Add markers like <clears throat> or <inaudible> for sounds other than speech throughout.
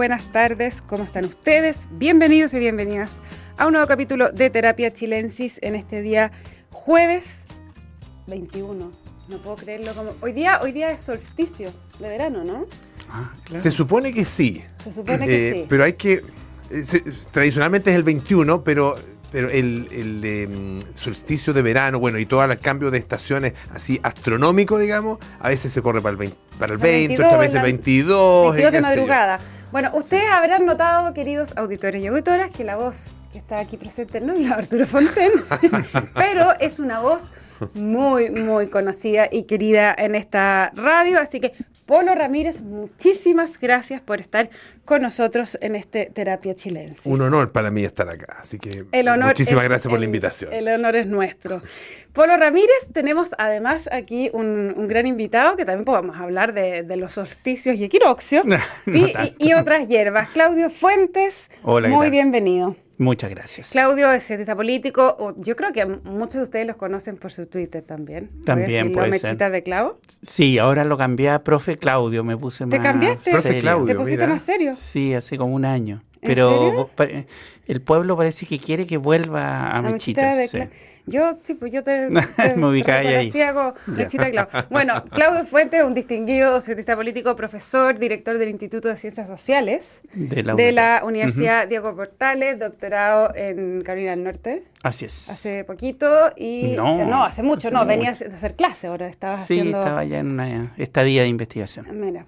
buenas tardes, ¿cómo están ustedes? Bienvenidos y bienvenidas a un nuevo capítulo de Terapia Chilensis en este día jueves 21. No puedo creerlo como... Hoy día, hoy día es solsticio de verano, ¿no? Ah, claro. Se supone que sí. Se supone que Eh, sí. Pero hay que... eh, se- tradicionalmente es el 21, pero, pero el, el, em, solsticio de verano, bueno, y todo el cambio de estaciones así astronómico, digamos, a veces se corre para el 20, para el Para el 20 22, otras veces la- 22. 22 eh, de yo. Bueno, ustedes habrán notado, queridos auditores y auditoras, que la voz que está aquí presente no es la de Arturo Fonten, <laughs> pero es una voz muy, muy conocida y querida en esta radio. Así que, Polo Ramírez, muchísimas gracias por estar con nosotros en este Terapia Chilense. Un honor para mí estar acá, así que El honor muchísimas es- gracias por el- la invitación. El honor es nuestro. Polo Ramírez, tenemos además aquí un, un gran invitado que también podemos hablar de, de los solsticios y equinoccios <laughs> No y, y- y otras hierbas. Claudio Fuentes, Hola, ¿qué muy bienvenido. Muchas gracias. Claudio es cientista político, yo creo que muchos de ustedes los conocen por su Twitter también. También puede Mechita ser. de clavo. Sí, ahora lo cambié a profe Claudio, me puse más ¿Te cambiaste? Profe. Claudio. ¿Te pusiste mira. más serio? Sí, hace como un año. ¿En Pero el pueblo parece que quiere que vuelva a, A Mechita Mechitas. de sí. Yo, sí, pues yo te, <laughs> Me te ubicáis ahí. reconocí, hago Mechita clavo. <laughs> Bueno, Claudio Fuentes, un distinguido cientista político, profesor, director del Instituto de Ciencias Sociales De la, de UNED. la Universidad Diego Portales, doctorado en Carolina del Norte, Así es. hace poquito y... No, eh, no hace mucho, hace no, mucho. venías de hacer clase, ahora estabas sí, haciendo... estaba ya en una estadía de investigación. Mira.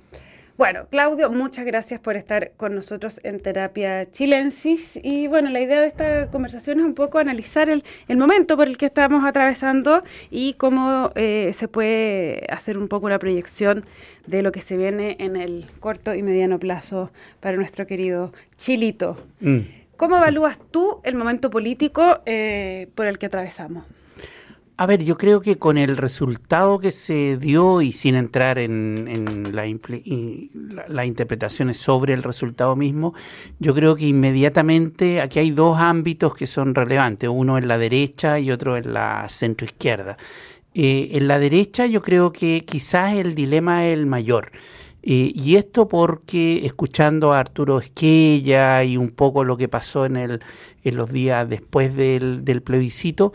Bueno, Claudio, muchas gracias por estar con nosotros en Terapia Chilensis. Y bueno, la idea de esta conversación es un poco analizar el, el momento por el que estamos atravesando y cómo eh, se puede hacer un poco una proyección de lo que se viene en el corto y mediano plazo para nuestro querido Chilito. Mm. ¿Cómo evalúas tú el momento político eh, por el que atravesamos? A ver, yo creo que con el resultado que se dio y sin entrar en, en la las interpretaciones sobre el resultado mismo, yo creo que inmediatamente aquí hay dos ámbitos que son relevantes, uno en la derecha y otro en la centroizquierda. Eh, en la derecha yo creo que quizás el dilema es el mayor. Eh, y esto porque escuchando a Arturo Esquella y un poco lo que pasó en, el, los días después del plebiscito,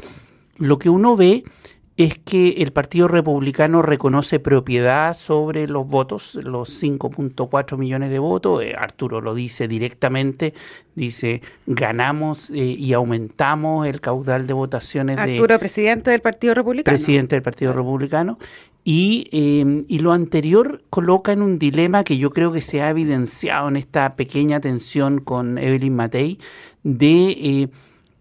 lo que uno ve es que el Partido Republicano reconoce propiedad sobre los votos, los 5.4 millones de votos. Eh, Arturo lo dice directamente, dice, ganamos eh, y aumentamos el caudal de votaciones de Arturo, presidente del Partido Republicano. presidente del Partido Republicano. Y, eh, y lo anterior coloca en un dilema que yo creo que se ha evidenciado en esta pequeña tensión con Evelyn Matei de eh,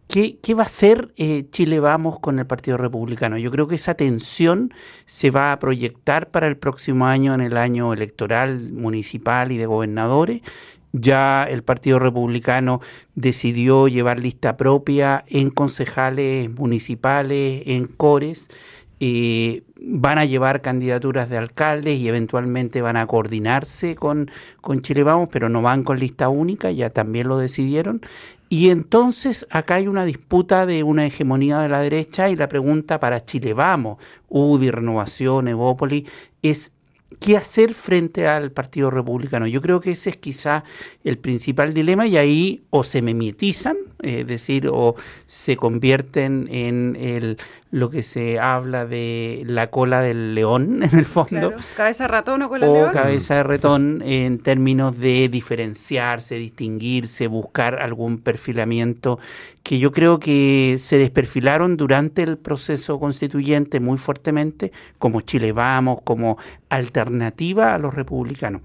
qué, qué va a hacer eh, Chile Vamos con el Partido Republicano. Yo creo que esa tensión se va a proyectar para el próximo año, en el año electoral municipal y de gobernadores. Ya el Partido Republicano decidió llevar lista propia en concejales municipales, en cores. eh, van a llevar candidaturas de alcaldes y eventualmente van a coordinarse con, con Chile Vamos, pero no van con lista única, ya también lo decidieron. Y entonces acá hay una disputa de una hegemonía de la derecha y la pregunta para Chile Vamos, UDI, Renovación, Evópoli, es ¿qué hacer frente al Partido Republicano? Yo creo que ese es quizá el principal dilema y ahí o se memetizan, es decir, o se convierten en el, lo que se habla de la cola del león <laughs> en el fondo. Claro. Cabeza de ratón o cola de O león. cabeza de retón en términos de diferenciarse, distinguirse, buscar algún perfilamiento que yo creo que se desperfilaron durante el proceso constituyente muy fuertemente, como Chile Vamos, como alternativa a los republicanos.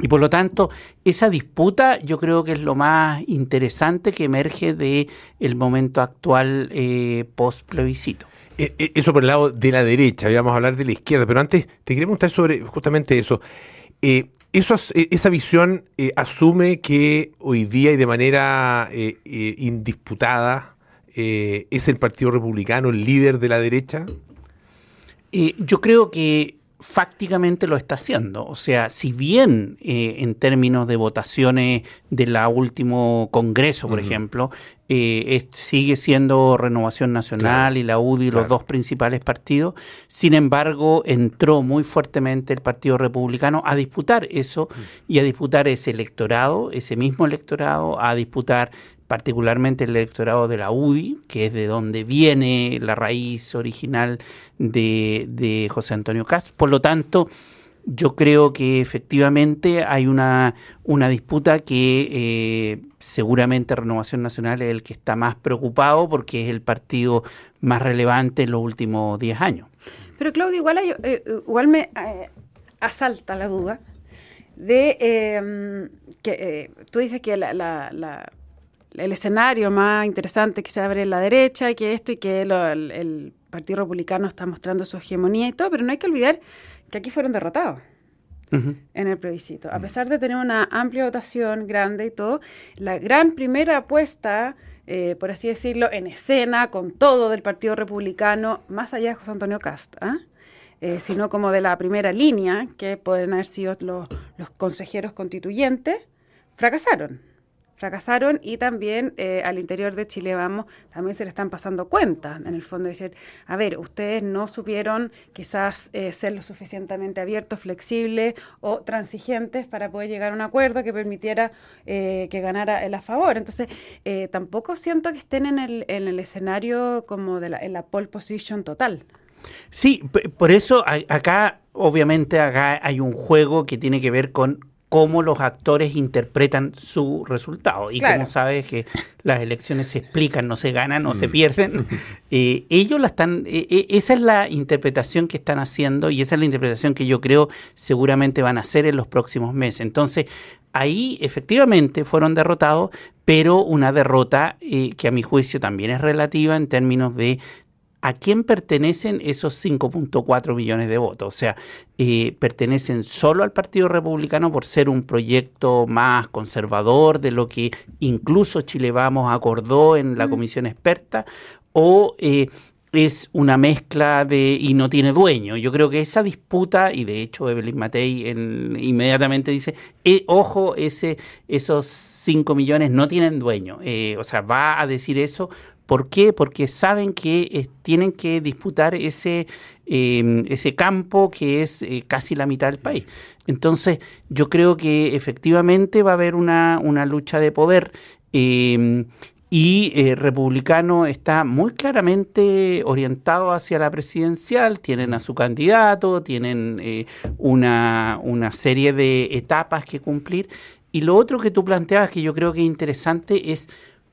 Y por lo tanto, esa disputa yo creo que es lo más interesante que emerge de el momento actual eh, post plebiscito. Eh, eh, Eso por el lado de la derecha, vamos a hablar de la izquierda, pero antes te quería preguntar sobre justamente eso. Eh, eso eh, esa visión eh, asume que hoy día y de manera indisputada es el Partido Republicano el líder de la derecha. Yo creo que fácticamente lo está haciendo. O sea, si bien eh, en términos de votaciones de la último Congreso, por ejemplo, eh, sigue siendo Renovación Nacional y la UDI los dos principales partidos, sin embargo, entró muy fuertemente el Partido Republicano a disputar eso y a disputar ese electorado, ese mismo electorado, a disputar particularmente el electorado de la UDI, que es de donde viene la raíz original de, José Antonio Caz. Por lo tanto, yo creo que efectivamente hay una, una disputa que eh, seguramente Renovación Nacional es el que está más preocupado porque es el partido más relevante en los últimos 10 años. Pero Claudio, igual, eh, igual me eh, asalta la duda de que tú dices que la, el escenario más interesante que se abre en la derecha y que esto y que el, Partido Republicano está mostrando su hegemonía y todo, pero no hay que olvidar que aquí fueron derrotados. en el plebiscito. A pesar de tener una amplia votación grande y todo, la gran primera apuesta, eh, por así decirlo, en escena, con todo del Partido Republicano, más allá de José Antonio Cast, ¿ah? eh, sino como de la primera línea, que pueden haber sido los, los consejeros constituyentes, fracasaron fracasaron y también eh, al interior de Chile Vamos también se le están pasando cuentas, en el fondo, decir, a ver, ustedes no supieron quizás eh, ser lo suficientemente abiertos, flexibles o transigentes para poder llegar a un acuerdo que permitiera eh, que ganara el a favor. Entonces, tampoco siento que estén en el, en el escenario como de la, en la pole position total. Sí, por eso acá, obviamente, acá hay un juego que tiene que ver con cómo los actores interpretan su resultado. Y como sabes que las elecciones se explican, no se ganan, no se mm. pierden, <laughs> eh, ellos la están, eh, eh, esa es la interpretación que están haciendo y esa es la interpretación que yo creo seguramente van a hacer en los próximos meses. Entonces, ahí efectivamente fueron derrotados, pero una derrota que a mi juicio también es relativa en términos de ¿a quién pertenecen esos 5.4 millones de votos? O sea, eh, pertenecen solo al Partido Republicano por ser un proyecto más conservador de lo que incluso Chile Vamos acordó en la comisión experta, o eh, es una mezcla de y no tiene dueño. Yo creo que esa disputa, y de hecho Evelyn Matei inmediatamente dice, eh, ojo, ese, esos 5 millones no tienen dueño. o sea, va a decir eso ¿Por qué? Porque saben que eh, tienen que disputar ese, em, ese campo que es eh, casi la mitad del país. Entonces, yo creo que efectivamente va a haber una, lucha de poder. Em, y eh, republicano está muy claramente orientado hacia la presidencial, tienen a su candidato, tienen una, una serie de etapas que cumplir. Y lo otro que tú planteabas que yo creo que es interesante es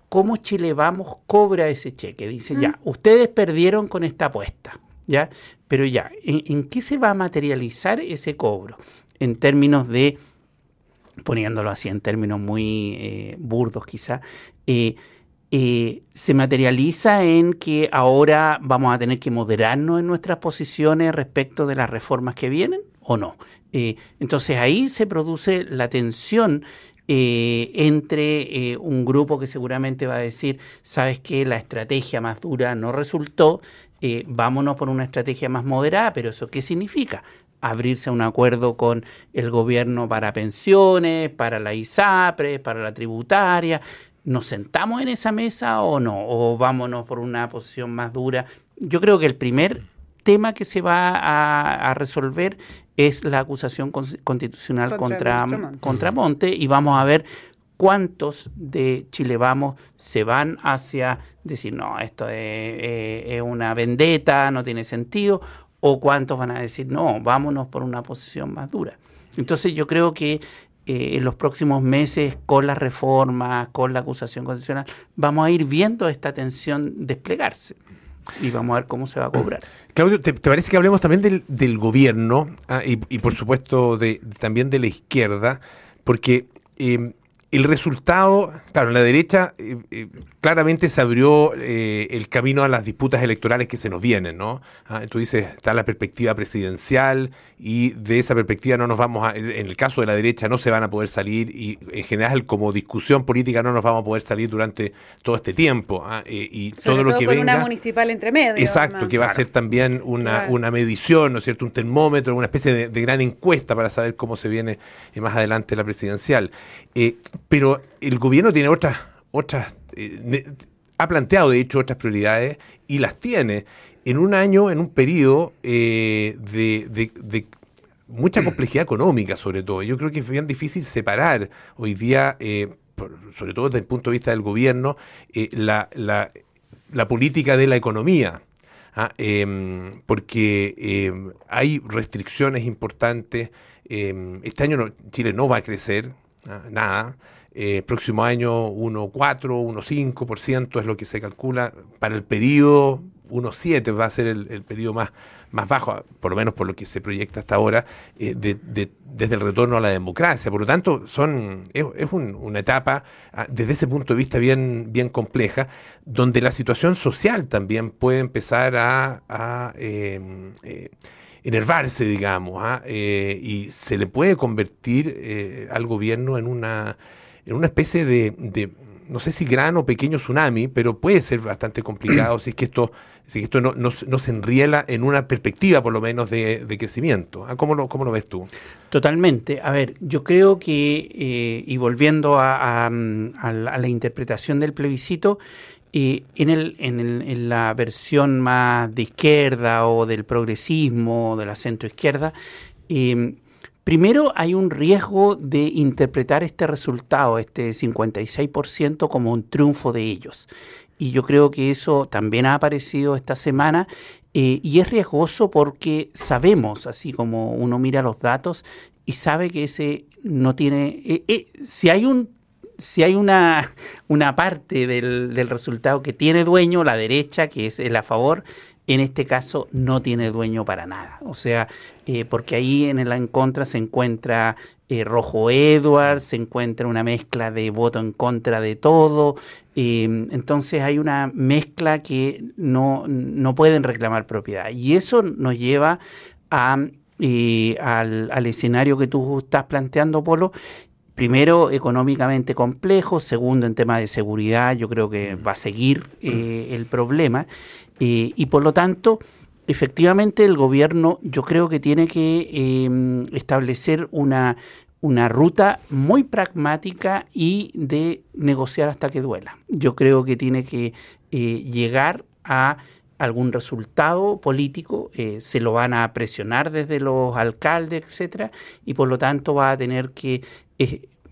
cómo Chile Vamos cobra ese cheque. Dicen, ya, ustedes perdieron con esta apuesta, ¿ya? Pero ya, ¿en, qué se va a materializar ese cobro? En términos de, poniéndolo así, en términos muy eh, burdos quizá, eh, eh, se materializa en que ahora vamos a tener que moderarnos en nuestras posiciones respecto de las reformas que vienen o no. entonces ahí se produce la tensión eh, entre eh, un grupo que seguramente va a decir, sabes que la estrategia más dura no resultó, eh, vámonos por una estrategia más moderada, pero ¿eso qué significa? abrirse a un acuerdo con el gobierno para pensiones, para la ISAPRE, para la tributaria. ¿Nos sentamos en esa mesa o no? ¿O vámonos por una posición más dura? Yo creo que el primer tema que se va a, resolver es la acusación constitucional contra, contra, Monte. y vamos a ver cuántos de Chile Vamos se van hacia decir, no, esto es, una vendetta, no tiene sentido, o cuántos van a decir, no, vámonos por una posición más dura. Entonces yo creo que eh, en los próximos meses, con las reformas, con la acusación constitucional, vamos a ir viendo esta tensión desplegarse y vamos a ver cómo se va a cobrar. <clears throat> Claudio, ¿te, parece que hablemos también del, gobierno ah, y, por supuesto de, también de la izquierda? Porque em, el resultado, claro, en la derecha, eh, eh, claramente se abrió eh, el camino a las disputas electorales que se nos vienen, ¿no? Ah, tú dices, está la perspectiva presidencial y de esa perspectiva no nos vamos a, en el caso de la derecha no se van a poder salir y en general como discusión política no nos vamos a poder salir durante todo este tiempo. ¿ah? Eh, y todo lo que con una municipal entre medio. Exacto, que va a ser también una, una medición, ¿no es cierto? Un termómetro, una especie de, gran encuesta para saber cómo se viene eh, más adelante la presidencial. pero el gobierno tiene otras otras eh, ha planteado, de hecho, otras prioridades y las tiene en un año, en un periodo eh, de, mucha complejidad económica, sobre todo. Yo creo que es bien difícil separar hoy día, eh, sobre todo desde el punto de vista del gobierno, la, política de la economía. ¿ah? Em, porque em, hay restricciones importantes. Em, este año Chile no va a crecer, ¿ah? nada. Eh, próximo año 1,4, 1,5% es lo que se calcula. Para el periodo 1,7 va a ser el, periodo más, más bajo, por lo menos por lo que se proyecta hasta ahora, eh, desde el retorno a la democracia. Por lo tanto, son, es, una etapa ah, desde ese punto de vista bien, bien compleja, donde la situación social también puede empezar a... Em, eh, enervarse, digamos, ah, eh, y se le puede convertir al gobierno en una en una especie de, no sé si gran o pequeño tsunami, pero puede ser bastante complicado si es que esto, si esto no, no, se enriela en una perspectiva por lo menos de, crecimiento. ¿Ah? ¿Cómo lo, ¿Cómo lo ves tú? Totalmente. A ver, yo creo que, eh, y volviendo a, la, interpretación del plebiscito, eh, en, el, en, el, en, la versión más de izquierda o del progresismo o de la centroizquierda, eh, Primero, hay un riesgo de interpretar este resultado, este 56%, como un triunfo de ellos. Y yo creo que eso también ha aparecido esta semana eh, y es riesgoso porque sabemos, así como uno mira los datos y sabe que ese no tiene... Eh, eh, si hay un si hay una, una parte del, del, resultado que tiene dueño, la derecha, que es el a favor, en este caso no tiene dueño para nada. O sea, eh, porque ahí en la en contra se encuentra eh, Rojo Edwards, se encuentra una mezcla de voto en contra de todo. Eh, entonces hay una mezcla que no, no pueden reclamar propiedad. Y eso nos lleva a, al, al escenario que tú estás planteando, Polo, primero económicamente complejo, segundo en tema de seguridad, yo creo que va a seguir el problema, eh, y por lo tanto, efectivamente el gobierno yo creo que tiene que em, establecer una, una ruta muy pragmática y de negociar hasta que duela. Yo creo que tiene que eh, llegar a algún resultado político, eh, se lo van a presionar desde los alcaldes, etcétera, y por lo tanto va a tener que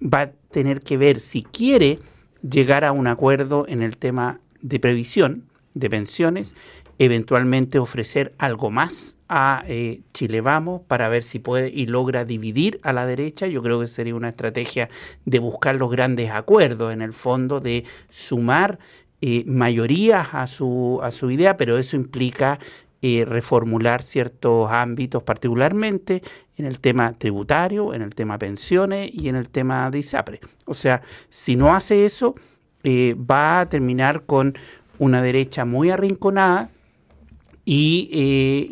va a tener que ver si quiere llegar a un acuerdo en el tema de previsión, de pensiones, eventualmente ofrecer algo más a eh, Chile Vamos para ver si puede y logra dividir a la derecha. Yo creo que sería una estrategia de buscar los grandes acuerdos, en el fondo, de sumar eh, mayorías a su, a su idea, pero eso implica eh, reformular ciertos ámbitos, particularmente en el tema tributario, en el tema pensiones y en el tema de ISAPRE. O sea, si no hace eso, va a terminar con una derecha muy arrinconada y,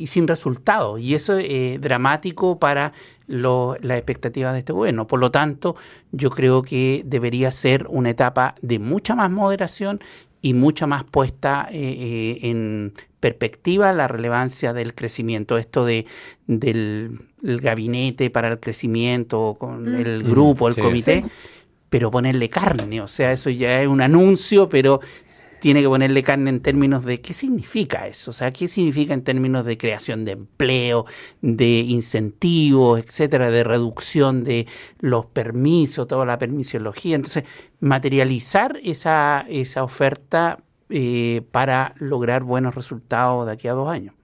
eh, sin resultados. Y eso es dramático para las expectativas de este gobierno. Por lo tanto, yo creo que debería ser una etapa de mucha más moderación y mucha más puesta eh, eh, en perspectiva la relevancia del crecimiento. Esto de del gabinete para el crecimiento, con mm. el grupo, el comité. pero ponerle carne, o sea, eso ya es un anuncio, pero tiene que ponerle carne en términos de qué significa eso, o sea, qué significa en términos de creación de empleo, de incentivos, etcétera, de reducción de los permisos, toda la permisología. Entonces, materializar esa, esa oferta eh, para lograr buenos resultados de aquí a dos años.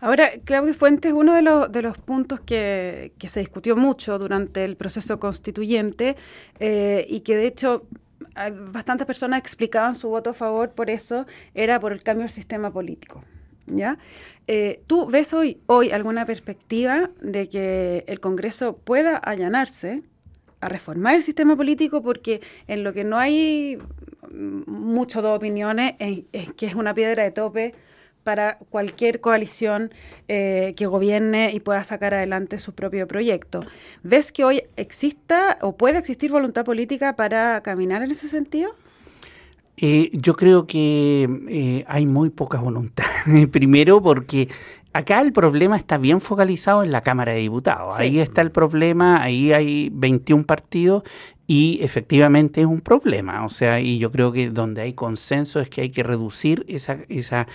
Ahora, Claudio Fuentes, uno de los, de los puntos que, que se discutió mucho durante el proceso constituyente eh, y que de hecho bastantes personas explicaban su voto a favor por eso, era por el cambio del sistema político. ¿Ya? Eh, ¿Tú ves hoy, hoy alguna perspectiva de que el Congreso pueda allanarse a reformar el sistema político? Porque en lo que no hay mucho dos opiniones, es que es una piedra de tope para cualquier coalición eh, que gobierne y pueda sacar adelante su propio proyecto. ¿Ves que hoy exista o puede existir voluntad política para caminar en ese sentido? Eh, yo creo que eh, hay muy poca voluntad. <laughs> Primero porque acá el problema está bien focalizado en la Cámara de Diputados. Ahí está el problema, ahí hay 21 partidos y efectivamente es un problema. O sea, y yo creo que donde hay consenso es que hay que reducir esa, esa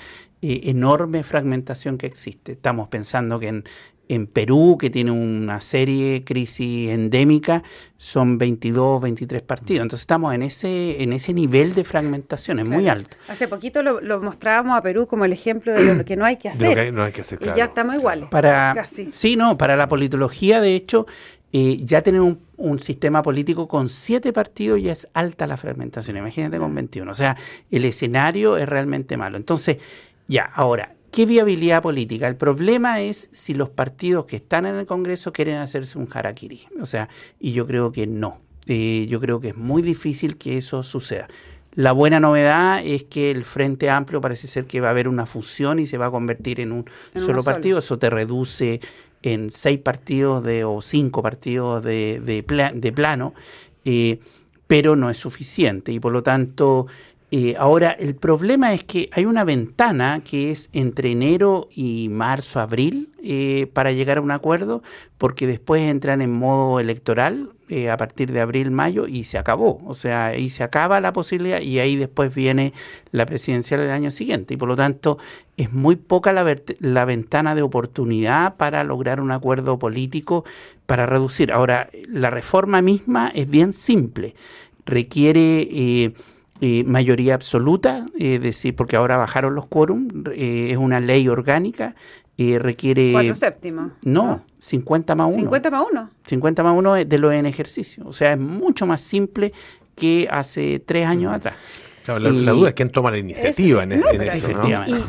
eh, enorme fragmentación que existe. Estamos pensando que en, en Perú, que tiene una serie crisis endémica, son 22, 23 partidos. Entonces estamos en ese, en ese nivel de fragmentación, es muy alto. Hace poquito lo, mostrábamos a Perú como el ejemplo de lo que no hay que hacer. no hay que hacer, Y ya estamos iguales. Para, Sí, no, para la politología, de hecho, eh, ya tener un, un, sistema político con siete partidos ya es alta la fragmentación. Imagínate con 21. O sea, el escenario es realmente malo. Entonces, ya, ahora, ¿Qué viabilidad política? El problema es si los partidos que están en el Congreso quieren hacerse un harakiri. O sea, y yo creo que no. Eh, yo creo que es muy difícil que eso suceda. La buena novedad es que el Frente Amplio parece ser que va a haber una fusión y se va a convertir en un solo partido. Eso te reduce en seis partidos de, o cinco partidos de, de, plano, eh, pero no es suficiente. Y por lo tanto, eh, ahora, el problema es que hay una ventana que es entre enero y marzo, abril, eh, para llegar a un acuerdo, porque después entran en modo electoral eh, a partir de abril, mayo, y se acabó. O sea, ahí se acaba la posibilidad y ahí después viene la presidencial del año siguiente. Y por lo tanto, es muy poca la, la ventana de oportunidad para lograr un acuerdo político para reducir. Ahora, la reforma misma es bien simple. Requiere eh, mayoría absoluta, es decir, porque ahora bajaron los quórum, eh, es una ley orgánica, eh, requiere... Cuatro séptimos. No, 50 más 1. 50 más 1. 50 más 1 de lo en ejercicio. O sea, es mucho más simple que hace tres años mm. atrás. la, duda es quién toma la iniciativa en, eso.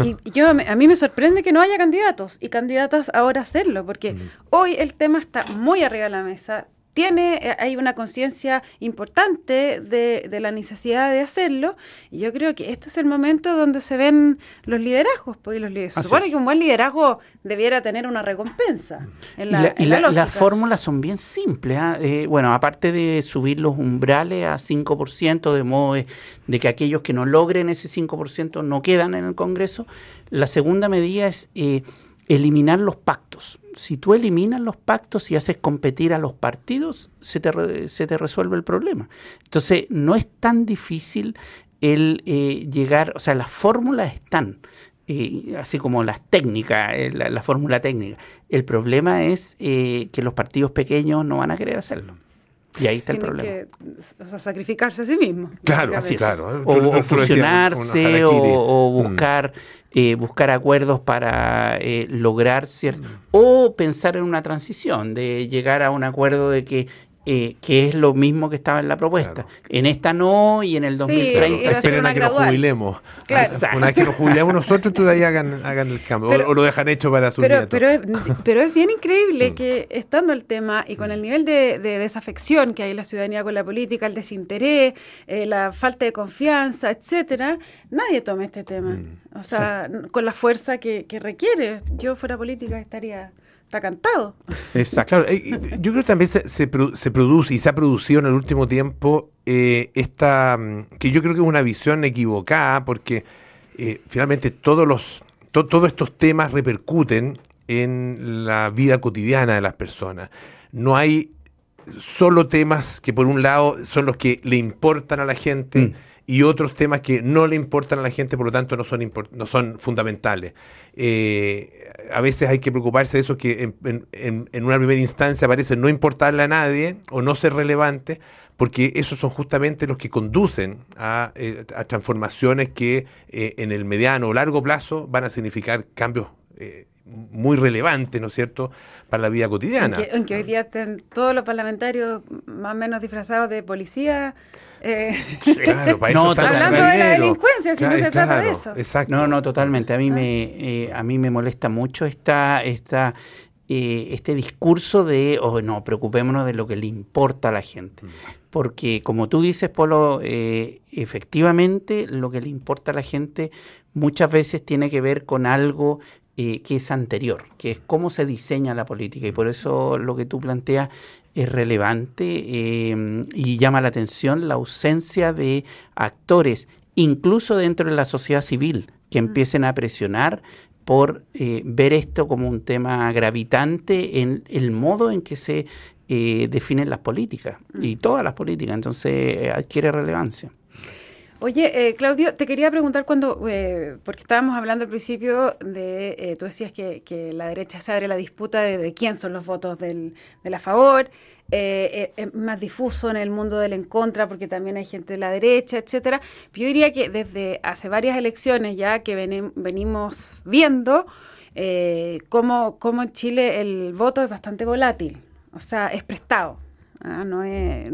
Y, yo, a mí me sorprende que no haya candidatos y candidatas ahora a hacerlo, porque mm. hoy el tema está muy arriba de la mesa tiene, eh, hay una conciencia importante de, la necesidad de hacerlo, y yo creo que este es el momento donde se ven los liderazgos, porque los liderazgos. Se supone que un buen liderazgo debiera tener una recompensa. y, las fórmulas son bien simples. ¿ah? Eh, bueno, aparte de subir los umbrales a 5%, de modo de, que aquellos que no logren ese 5% no quedan en el Congreso, la segunda medida es... Eh, eliminar los pactos. Si tú eliminas los pactos y haces competir a los partidos, se te, se te resuelve el problema. Entonces, no es tan difícil el eh, llegar, o sea, las fórmulas están, eh, así como las técnicas, eh, la, fórmula técnica. El problema es que los partidos pequeños no van a querer hacerlo. Y ahí está el problema. Que, o sea, sacrificarse a sí mismo. Claro, así claro. O, fusionarse o, buscar eh, buscar acuerdos para eh, lograr cierto... Mm. O pensar en una transición, de llegar a un acuerdo de que eh, que es lo mismo que estaba en la propuesta. En esta no y en el 2030. Sí, Esperen a que nos jubilemos. Claro. Una vez que nos jubilemos nosotros, tú de ahí hagan, hagan el cambio. o, lo dejan hecho para su pero, pero, es, pero es bien increíble mm. que estando el tema y con el nivel de, desafección que hay en la ciudadanía con la política, el desinterés, eh, la falta de confianza, etcétera, nadie tome este tema. Mm. O sea, con la fuerza que, que requiere. Yo fuera política estaría está cantado. Exacto. Eh, yo creo que también se, se, produce y se ha producido en el último tiempo eh, esta, mm, que yo creo que es una visión equivocada, porque eh, finalmente todos los todos estos temas repercuten en la vida cotidiana de las personas. No hay solo temas que por un lado son los que le importan a la gente. Mm y otros temas que no le importan a la gente, por lo tanto no son, no son fundamentales. Eh, a veces hay que preocuparse de eso que en, una primera instancia parece no importarle a nadie o no ser relevante, porque esos son justamente los que conducen a, eh, transformaciones que eh, en el mediano o largo plazo van a significar cambios muy relevantes, ¿no es cierto?, para la vida cotidiana. En que, hoy día estén todos los parlamentarios más o menos disfrazados de policía eh, <laughs> claro, no, hablando de la delincuencia, si no se trata de eso. No, no, totalmente. A mí, ah. me, eh, a mí me molesta mucho esta, esta eh, este discurso de, oh no, preocupémonos de lo que le importa a la gente. Mm. Porque como tú dices, Polo, eh, efectivamente lo que le importa a la gente muchas veces tiene que ver con algo eh, que es anterior, que es cómo se diseña la política. Y por eso lo que tú planteas es relevante y llama la atención la ausencia de actores, incluso dentro de la sociedad civil, que mm. empiecen a presionar por eh, ver esto como un tema gravitante en el modo en que se eh, definen las políticas mm. y todas las políticas, entonces eh, adquiere relevancia. Oye, Claudio, te quería preguntar cuando, porque estábamos hablando al principio de, tú decías que, la derecha se abre la disputa de, quién son los votos del, de la favor, eh, eh, es más difuso en el mundo del en contra porque también hay gente de la derecha, etcétera. Yo diría que desde hace varias elecciones ya que venimos viendo eh, cómo, en Chile el voto es bastante volátil, o sea, es prestado. ¿ah? No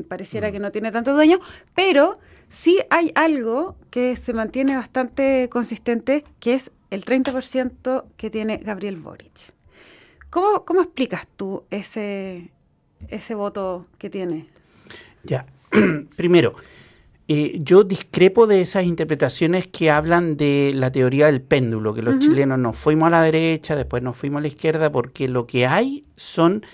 pareciera que no tiene tanto dueño, pero sí hay algo que se mantiene bastante consistente, que es el 30% que tiene Gabriel Boric. ¿Cómo, ¿Cómo explicas tú ese, ese voto que tiene? Ya, <clears throat> primero, eh, yo discrepo de esas interpretaciones que hablan de la teoría del péndulo, que los chilenos nos fuimos a la derecha, después nos fuimos a la izquierda, porque lo que hay son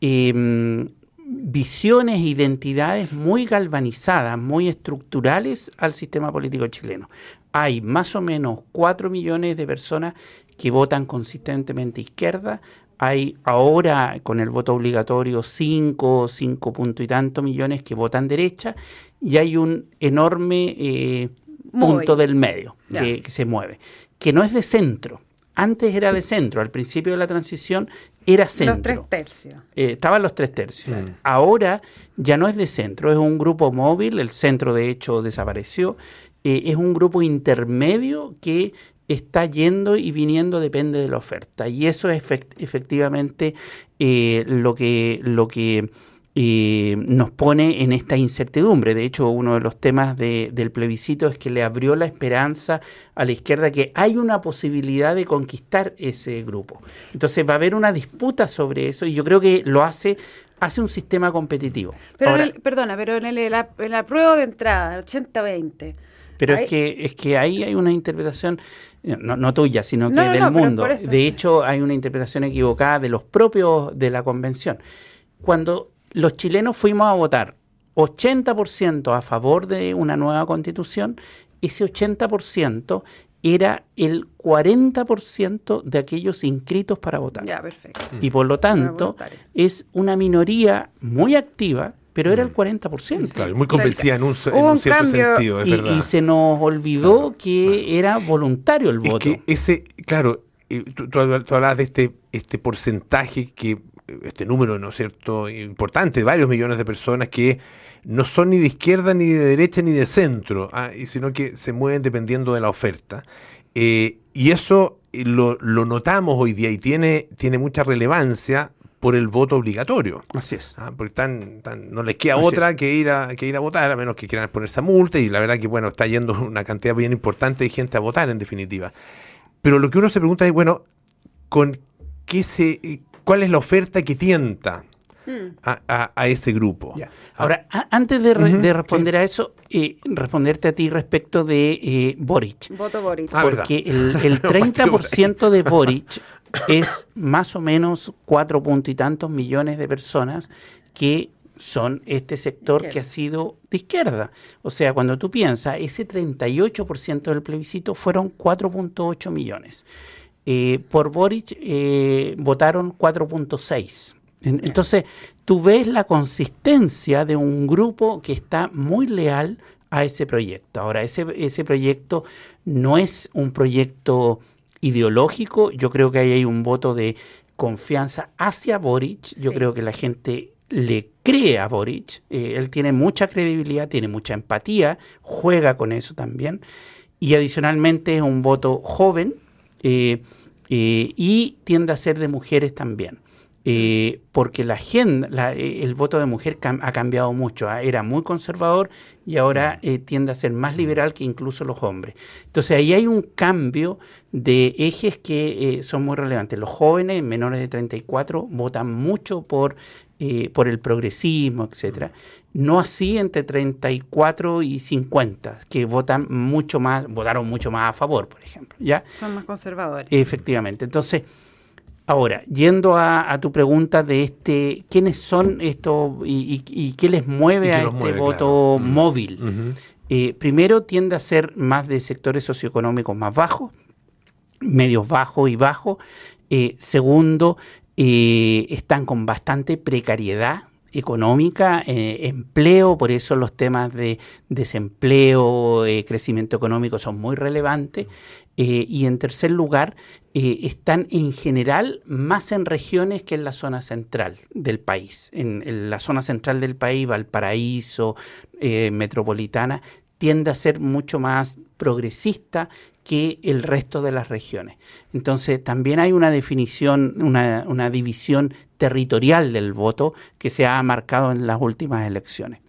em, visiones e identidades muy galvanizadas, muy estructurales al sistema político chileno. Hay más o menos 4 millones de personas que votan consistentemente izquierda, hay ahora con el voto obligatorio 5, 5 punto y tanto millones que votan derecha y hay un enorme eh, punto del medio que, se mueve, que no es de centro. Antes era de centro, al principio de la transición era centro. Los tres tercios. Eh, estaban los tres tercios. Mm. Ahora ya no es de centro, es un grupo móvil, el centro de hecho desapareció, eh, es un grupo intermedio que está yendo y viniendo depende de la oferta. Y eso es efectivamente eh, lo que, lo que eh, nos pone en esta incertidumbre. De hecho, uno de los temas del plebiscito es que le abrió la esperanza a la izquierda que hay una posibilidad de conquistar ese grupo. Entonces va a haber una disputa sobre eso y yo creo que lo hace hace un sistema competitivo. Pero perdona, pero en, el, la, en la prueba de entrada, 80-20, pero es que es que ahí hay una interpretación no, tuya, sino que del mundo. De hecho, hay una interpretación equivocada de los propios de la convención. Cuando los chilenos fuimos a votar 80% a favor de una nueva constitución, ese 80% era el 40% de aquellos inscritos para votar. Ya, perfecto. Y por lo tanto, es una minoría muy activa pero era el 40%. Claro, muy convencida en un, cierto sentido, es y, verdad. Y se nos olvidó que era voluntario el voto. que ese, claro, tú, tú, hablabas de este, este porcentaje que este número, ¿no es cierto?, importante, varios millones de personas que no son ni de izquierda, ni de derecha, ni de centro, ah, sino que se mueven dependiendo de la oferta. Eh, y eso eh, lo, lo, notamos hoy día y tiene, tiene mucha relevancia por el voto obligatorio. Así es. Ah, porque no les queda otra que ir, a, que ir a votar, a menos que quieran ponerse a multa, y la verdad que, bueno, está yendo una cantidad bien importante de gente a votar, en definitiva. Pero lo que uno se pregunta es, bueno, ¿con qué se, ¿cuál es la oferta que tienta hmm. a, ese grupo? Ahora, antes de, responder a eso, eh, responderte a ti respecto de eh, Boric. Voto Boric. Ah, porque el, el <laughs> 30% de Boric es más o menos cuatro puntos y tantos millones de personas que son este sector que ha sido de izquierda. O sea, cuando tú piensas, ese 38% del plebiscito fueron 4.8 millones. Eh, por Boric eh, votaron 4.6. Entonces, tú ves la consistencia de un grupo que está muy leal a ese proyecto. Ahora, ese, ese proyecto no es un proyecto ideológico, yo creo que ahí hay un voto de confianza hacia Boric, yo creo que la gente le cree a Boric, eh, él tiene mucha credibilidad, tiene mucha empatía, juega con eso también, y adicionalmente es un voto joven eh, eh, y tiende a ser de mujeres también. eh, porque la agenda, el voto de mujer ha cambiado mucho. ¿ah? Era muy conservador y ahora eh, tiende a ser más liberal que incluso los hombres. Entonces ahí hay un cambio de ejes que son muy relevantes. Los jóvenes menores de 34 votan mucho por, por el progresismo, etcétera. No así entre 34 y 50, que votan mucho más, votaron mucho más a favor, por ejemplo. ¿ya? Son más conservadores. Efectivamente. Entonces, Ahora, yendo a, tu pregunta de este, ¿quiénes son estos y, qué les mueve a este voto mm. móvil? Eh, primero tiende a ser más de sectores socioeconómicos más bajos, medios bajos y bajos. Eh, segundo, eh, están con bastante precariedad económica, empleo, por eso los temas de desempleo, crecimiento económico son muy relevantes. y en tercer lugar, eh, están en general más en regiones que en la zona central del país. En, la zona central del país, Valparaíso, eh, metropolitana, tiende a ser mucho más progresista que el resto de las regiones. Entonces, también hay una definición, una, una división territorial del voto que se ha marcado en las últimas elecciones.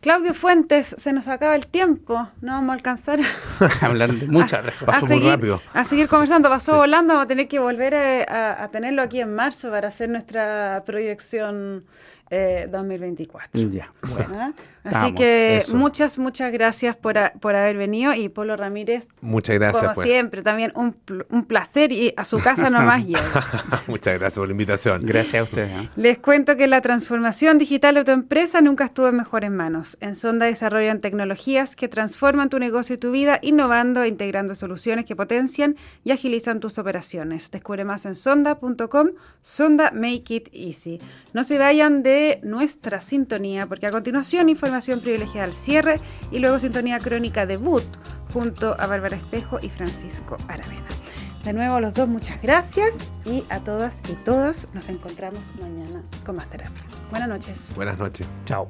Claudio Fuentes, se nos acaba el tiempo, no vamos a alcanzar <laughs> Hablando muchas <laughs> Pasó muy rápido. A seguir conversando, pasó volando, vamos a tener que volver a, tenerlo aquí en marzo para hacer nuestra proyección 2024. Eh, ya, bueno. <laughs> Así que muchas, muchas gracias por, por, haber venido y Polo Ramírez. Muchas gracias. Como pues. siempre, también un, un, placer y a su casa nomás llega. <laughs> muchas gracias por la invitación. Gracias a ustedes. ¿eh? Les cuento que la transformación digital de tu empresa nunca estuvo en mejores manos. En Sonda desarrollan tecnologías que transforman tu negocio y tu vida, innovando e integrando soluciones que potencian y agilizan tus operaciones. Descubre más en sonda.com. Sonda Make It Easy. No se vayan de nuestra sintonía porque a continuación Información privilegiada al cierre y luego sintonía crónica debut junto a Bárbara Espejo y Francisco Aravena. De nuevo los dos muchas gracias y a todas y todas nos encontramos mañana con más terapia. Buenas noches. Buenas noches. Chao.